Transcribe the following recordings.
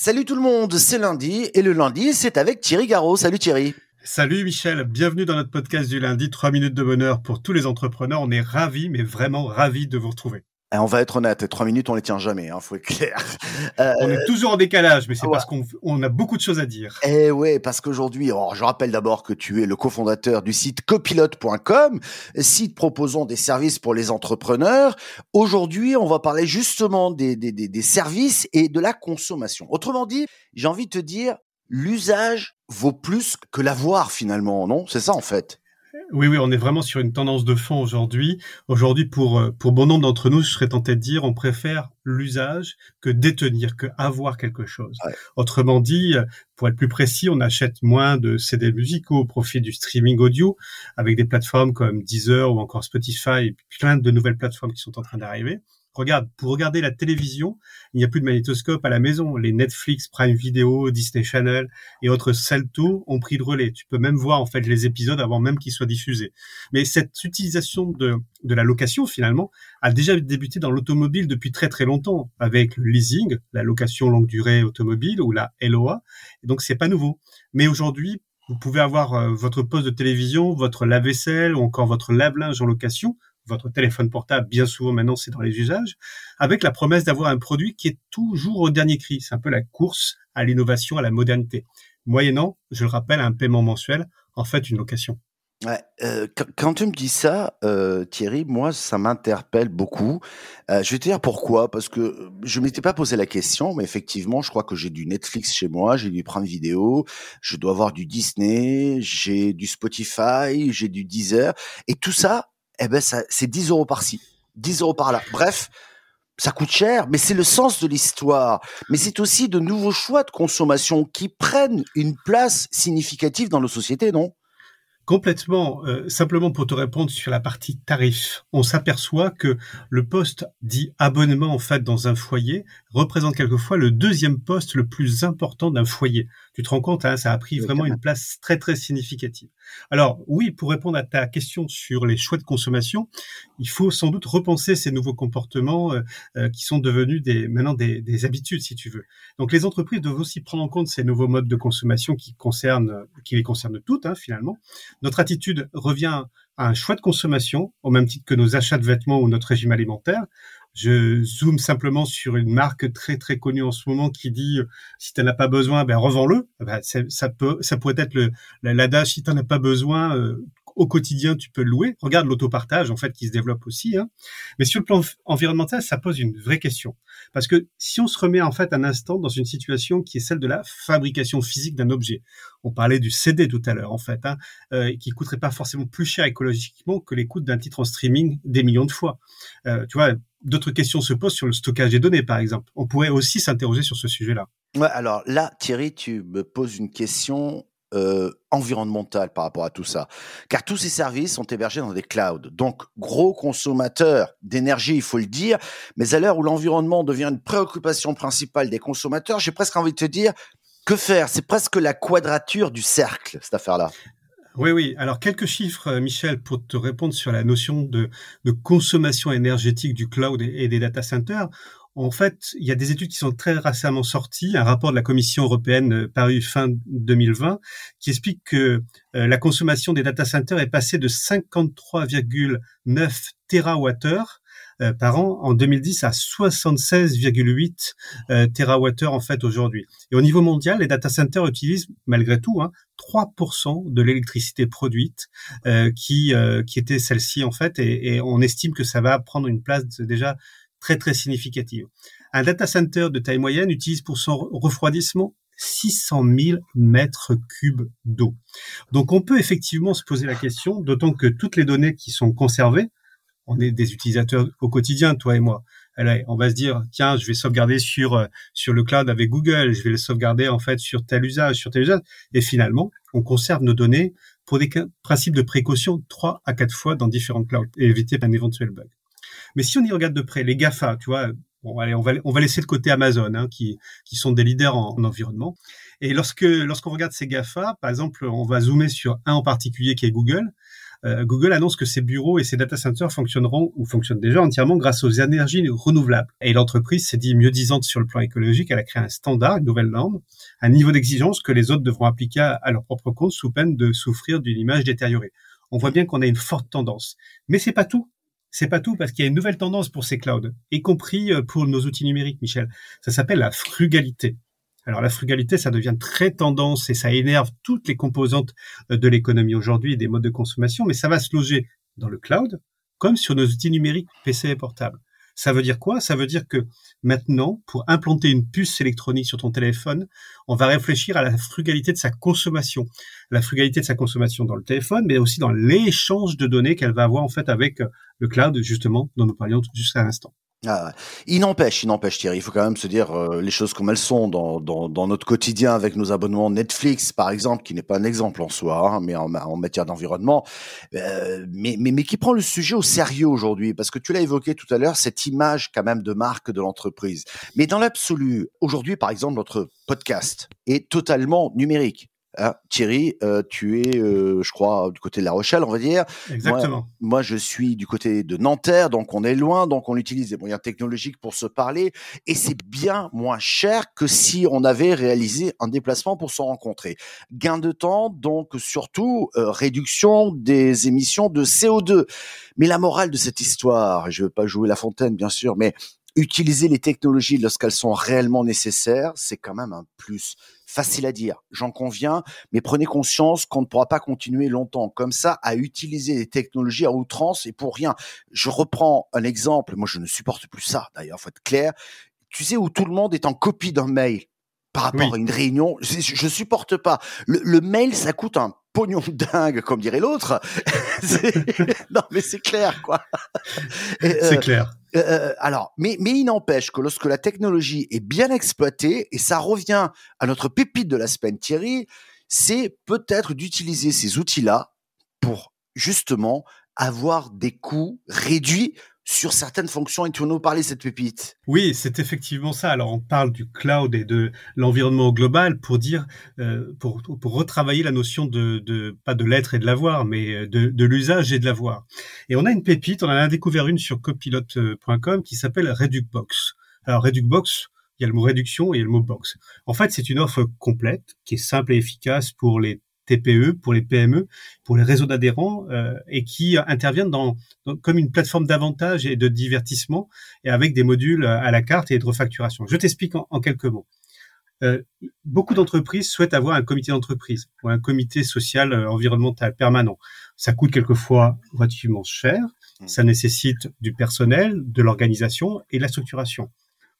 Salut tout le monde, c'est lundi et le lundi c'est avec Thierry Garot. Salut Thierry. Salut Michel, bienvenue dans notre podcast du lundi, 3 minutes de bonheur pour tous les entrepreneurs. On est ravis, mais vraiment ravis de vous retrouver. On va être honnête, trois minutes, on les tient jamais, hein, faut être clair. Euh, on est toujours en décalage, mais c'est parce qu'on a beaucoup de choses à dire. Eh ouais, parce qu'aujourd'hui, je rappelle d'abord que tu es le cofondateur du site copilote.com, site proposant des services pour les entrepreneurs. Aujourd'hui, on va parler justement des, des, des services et de la consommation. Autrement dit, j'ai envie de te dire, l'usage vaut plus que l'avoir finalement, non? C'est ça en fait. Oui, oui, on est vraiment sur une tendance de fond aujourd'hui. Aujourd'hui, pour euh, pour bon nombre d'entre nous, je serais tenté de dire, on préfère l'usage que détenir, que avoir quelque chose. Autrement dit, euh, pour être plus précis, on achète moins de CD musicaux au profit du streaming audio, avec des plateformes comme Deezer ou encore Spotify, et plein de nouvelles plateformes qui sont en train d'arriver. Regarde, pour regarder la télévision, il n'y a plus de magnétoscope à la maison. Les Netflix, Prime Video, Disney Channel et autres Salto ont pris de relais. Tu peux même voir en fait les épisodes avant même qu'ils soient diffusés. Mais cette utilisation de, la location finalement a déjà débuté dans l'automobile depuis très très longtemps avec le leasing, la location longue durée automobile ou la LOA. Donc c'est pas nouveau. Mais aujourd'hui, vous pouvez avoir euh, votre poste de télévision, votre lave-vaisselle ou encore votre lave-linge en location votre téléphone portable, bien souvent maintenant c'est dans les usages, avec la promesse d'avoir un produit qui est toujours au dernier cri. C'est un peu la course à l'innovation, à la modernité. Moyennant, je le rappelle, un paiement mensuel, en fait une location. Ouais, euh, quand, tu me dis ça, euh, Thierry, moi, ça m'interpelle beaucoup. Euh, je vais te dire pourquoi, parce que je m'étais pas posé la question, mais effectivement, je crois que j'ai du Netflix chez moi, j'ai du Prime Video, je dois avoir du Disney, j'ai du Spotify, j'ai du Deezer, et tout ça, eh ben ça, c'est 10 euros par-ci, 10 euros par-là. Bref, ça coûte cher, mais c'est le sens de l'histoire. Mais c'est aussi de nouveaux choix de consommation qui prennent une place significative dans nos sociétés, non? Complètement. Euh, simplement pour te répondre sur la partie tarif, on s'aperçoit que le poste dit abonnement en fait dans un foyer représente quelquefois le deuxième poste le plus important d'un foyer. Tu te rends compte, hein, ça a pris vraiment une place très très significative. Alors oui, pour répondre à ta question sur les choix de consommation, il faut sans doute repenser ces nouveaux comportements euh, euh, qui sont devenus des, maintenant des, des, habitudes, si tu veux. Donc les entreprises doivent aussi prendre en compte ces nouveaux modes de consommation qui concernent, qui les concernent toutes hein, finalement notre attitude revient à un choix de consommation, au même titre que nos achats de vêtements ou notre régime alimentaire. Je zoome simplement sur une marque très très connue en ce moment qui dit si tu n'en as pas besoin, ben revends-le. Ben, ça peut, ça pourrait être le l'adage si tu n'en as pas besoin, euh, au quotidien, tu peux le louer. Regarde l'autopartage, en fait, qui se développe aussi. Hein. Mais sur le plan environnemental, ça pose une vraie question. Parce que si on se remet, en fait, un instant dans une situation qui est celle de la fabrication physique d'un objet. On parlait du CD tout à l'heure, en fait, hein, euh, qui coûterait pas forcément plus cher écologiquement que les coûts d'un titre en streaming des millions de fois. Euh, tu vois, d'autres questions se posent sur le stockage des données, par exemple. On pourrait aussi s'interroger sur ce sujet-là. Alors là, Thierry, tu me poses une question euh, environnementale par rapport à tout ça. Car tous ces services sont hébergés dans des clouds. Donc, gros consommateurs d'énergie, il faut le dire. Mais à l'heure où l'environnement devient une préoccupation principale des consommateurs, j'ai presque envie de te dire, que faire? C'est presque la quadrature du cercle, cette affaire-là. Oui, oui. Alors, quelques chiffres, euh, Michel, pour te répondre sur la notion de, consommation énergétique du cloud et des data centers. En fait, il y a des études qui sont très récemment sorties, un rapport de la Commission européenne euh, paru fin 2020, qui explique que euh, la consommation des data centers est passée de 53,9 TWh euh, par an en 2010 à 76,8 TWh en fait aujourd'hui. Et au niveau mondial, les data centers utilisent malgré tout hein, 3% de l'électricité produite qui qui était celle-ci en fait, et, et, on estime que ça va prendre une place déjà très très significative. Un data center de taille moyenne utilise pour son refroidissement 600 000 mètres cubes d'eau. Donc on peut effectivement se poser la question, d'autant que toutes les données qui sont conservées, on est des utilisateurs au quotidien, toi et moi. Allez, on va se dire, tiens, je vais sauvegarder sur euh, sur le cloud avec Google, je vais le sauvegarder en fait sur tel usage, sur tel usage, et finalement, on conserve nos données pour des principes de précaution trois à quatre fois dans différents clouds et éviter un éventuel bug. Mais si on y regarde de près, les GAFA, tu vois, bon, allez, on va, on va laisser de côté Amazon, hein, qui, qui sont des leaders en, environnement. Et lorsque, lorsqu'on regarde ces GAFA, par exemple, on va zoomer sur un en particulier qui est Google. Euh, Google annonce que ses bureaux et ses data centers fonctionneront ou fonctionnent déjà entièrement grâce aux énergies renouvelables. Et l'entreprise s'est dit mieux disante sur le plan écologique. Elle a créé un standard, une nouvelle norme, un niveau d'exigence que les autres devront appliquer à leur propre compte sous peine de souffrir d'une image détériorée. On voit bien qu'on a une forte tendance. Mais c'est pas tout. C'est pas tout parce qu'il y a une nouvelle tendance pour ces clouds, y compris euh, pour nos outils numériques, Michel. Ça s'appelle la frugalité. Alors la frugalité, ça devient très tendance et ça énerve toutes les composantes euh, de l'économie aujourd'hui et des modes de consommation, mais ça va se loger dans le cloud comme sur nos outils numériques PC et portables. Ça veut dire quoi? Ça veut dire que maintenant, pour implanter une puce électronique sur ton téléphone, on va réfléchir à la frugalité de sa consommation. La frugalité de sa consommation dans le téléphone, mais aussi dans l'échange de données qu'elle va avoir en fait avec euh, le cloud, justement, dont nous parlions jusqu'à l'instant. Ah, il n'empêche, il n'empêche Thierry, il faut quand même se dire euh, les choses comme elles sont dans, dans, dans, notre quotidien avec nos abonnements Netflix, par exemple, qui n'est pas un exemple en soi, hein, mais en, en, matière d'environnement, euh, mais, mais, mais qui prend le sujet au sérieux aujourd'hui, parce que tu l'as évoqué tout à l'heure, cette image quand même de marque de l'entreprise. Mais dans l'absolu, aujourd'hui, par exemple, notre podcast est totalement numérique. Hein, Thierry, euh, tu es, euh, je crois, du côté de La Rochelle, on va dire. Exactement. Moi, je suis du côté de Nanterre, donc on est loin, donc on utilise des moyens technologiques pour se parler, et c'est bien moins cher que si on avait réalisé un déplacement pour se rencontrer. Gain de temps, donc surtout euh, réduction des émissions de CO2. Mais la morale de cette histoire, je ne veux pas jouer la fontaine, bien sûr, mais utiliser les technologies lorsqu'elles sont réellement nécessaires, c'est quand même un plus. Facile à dire, j'en conviens, mais prenez conscience qu'on ne pourra pas continuer longtemps comme ça à utiliser les technologies à outrance et pour rien. Je reprends un exemple, moi je ne supporte plus ça d'ailleurs, faut être clair. Tu sais où tout le monde est en copie d'un mail par rapport à une réunion, je, je supporte pas. Le, le mail, ça coûte un pognon dingue, comme dirait l'autre. non, mais c'est clair, quoi. C'est euh, clair. Euh, euh, alors, mais, mais il n'empêche que lorsque la technologie est bien exploitée, et ça revient à notre pépite de la semaine, Thierry, c'est peut-être d'utiliser ces outils-là pour justement avoir des coûts réduits sur certaines fonctions et tu nous parler cette pépite. Oui, c'est effectivement ça. Alors on parle du cloud et de l'environnement global pour dire, euh, pour, pour retravailler la notion de, de pas de l'être et de l'avoir, mais de, de l'usage et de l'avoir. Et on a une pépite, on en a découvert une sur copilote.com qui s'appelle Reducbox. Alors Reducbox, il y a le mot réduction et il y a le mot box. En fait, c'est une offre complète qui est simple et efficace pour les TPE, pour les PME, pour les réseaux d'adhérents euh, et qui interviennent dans, comme une plateforme d'avantage et de divertissement et avec des modules à la carte et de refacturation. Je t'explique en, quelques mots. Euh, beaucoup d'entreprises souhaitent avoir un comité d'entreprise ou un comité social euh, environnemental permanent. Ça coûte quelquefois relativement cher, mmh. ça nécessite du personnel, de l'organisation et de la structuration.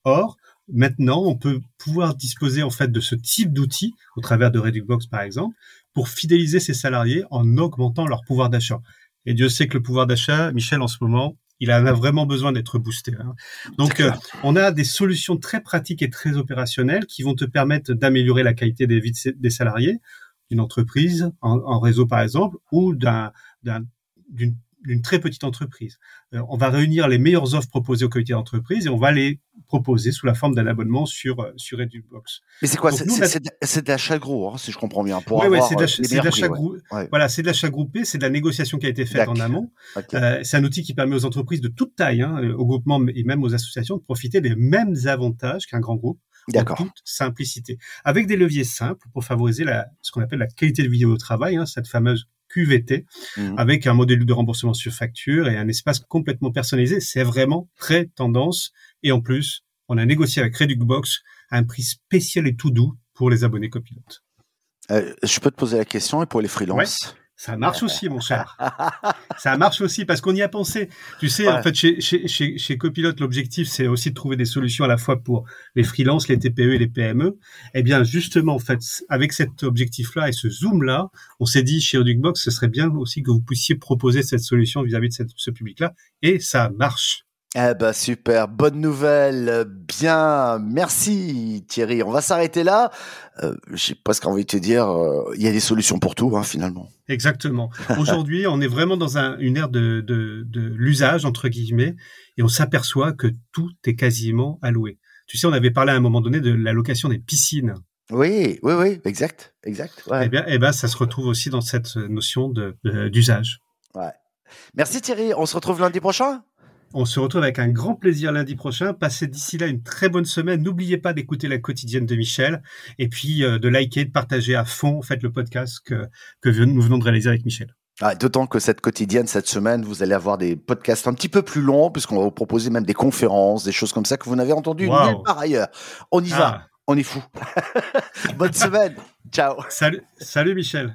Or, maintenant, on peut pouvoir disposer en fait de ce type d'outils au travers de Reducbox par exemple, pour fidéliser ses salariés en augmentant leur pouvoir d'achat. Et Dieu sait que le pouvoir d'achat, Michel, en ce moment, il en a vraiment besoin d'être boosté. Hein. Donc, euh, on a des solutions très pratiques et très opérationnelles qui vont te permettre d'améliorer la qualité des vies des salariés d'une entreprise en, réseau, par exemple, ou d'une très petite entreprise. Euh, on va réunir les meilleures offres proposées au comité d'entreprise et on va les proposer sous la forme d'un abonnement sur euh, sur Edubox. Mais c'est quoi? C'est de l'achat gros, hein, si je comprends bien. Oui, c'est de l'achat groupé. Voilà, c'est de l'achat groupé, c'est de la négociation qui a été faite en amont. Euh, c'est un outil qui permet aux entreprises de toute taille, hein, aux groupements et même aux associations, de profiter des mêmes avantages qu'un grand groupe. En toute simplicité. Avec des leviers simples pour favoriser la, ce qu'on appelle la qualité de vie au travail, hein, cette fameuse QVT mmh. avec un modèle de remboursement sur facture et un espace complètement personnalisé. C'est vraiment très tendance. Et en plus, on a négocié avec Reducbox un prix spécial et tout doux pour les abonnés copilotes. Euh, je peux te poser la question et pour les freelances? Ça marche aussi, mon cher. ça marche aussi parce qu'on y a pensé. Tu sais, en fait, chez, chez, chez, chez Copilote, l'objectif, c'est aussi de trouver des solutions à la fois pour les freelances, les TPE et les PME. Eh bien, justement, en fait, avec cet objectif-là et ce zoom-là, on s'est dit chez Box, ce serait bien aussi que vous puissiez proposer cette solution vis-à-vis de ce public-là. Et ça marche. Eh ben super, bonne nouvelle, bien, merci Thierry. On va s'arrêter là. Euh, J'ai presque envie de te dire, euh, il y a des solutions pour tout hein, finalement. Exactement. Aujourd'hui, on est vraiment dans un, une ère de, de, de l'usage entre guillemets, et on s'aperçoit que tout est quasiment alloué. Tu sais, on avait parlé à un moment donné de la location des piscines. Oui, oui, oui, exact, exact. Ouais. Eh bien, eh ben, ça se retrouve aussi dans cette notion de d'usage. Ouais. Merci Thierry. On se retrouve lundi prochain? On se retrouve avec un grand plaisir lundi prochain. Passez d'ici là une très bonne semaine. N'oubliez pas d'écouter la quotidienne de Michel et puis euh, de liker, de partager à fond faites le podcast que, que nous venons de réaliser avec Michel. Ah, D'autant que cette quotidienne, cette semaine, vous allez avoir des podcasts un petit peu plus longs, puisqu'on va vous proposer même des conférences, des choses comme ça que vous n'avez entendu nulle part ailleurs. On y va, ah. on est fou. Bonne semaine. Ciao. Salut, salut Michel.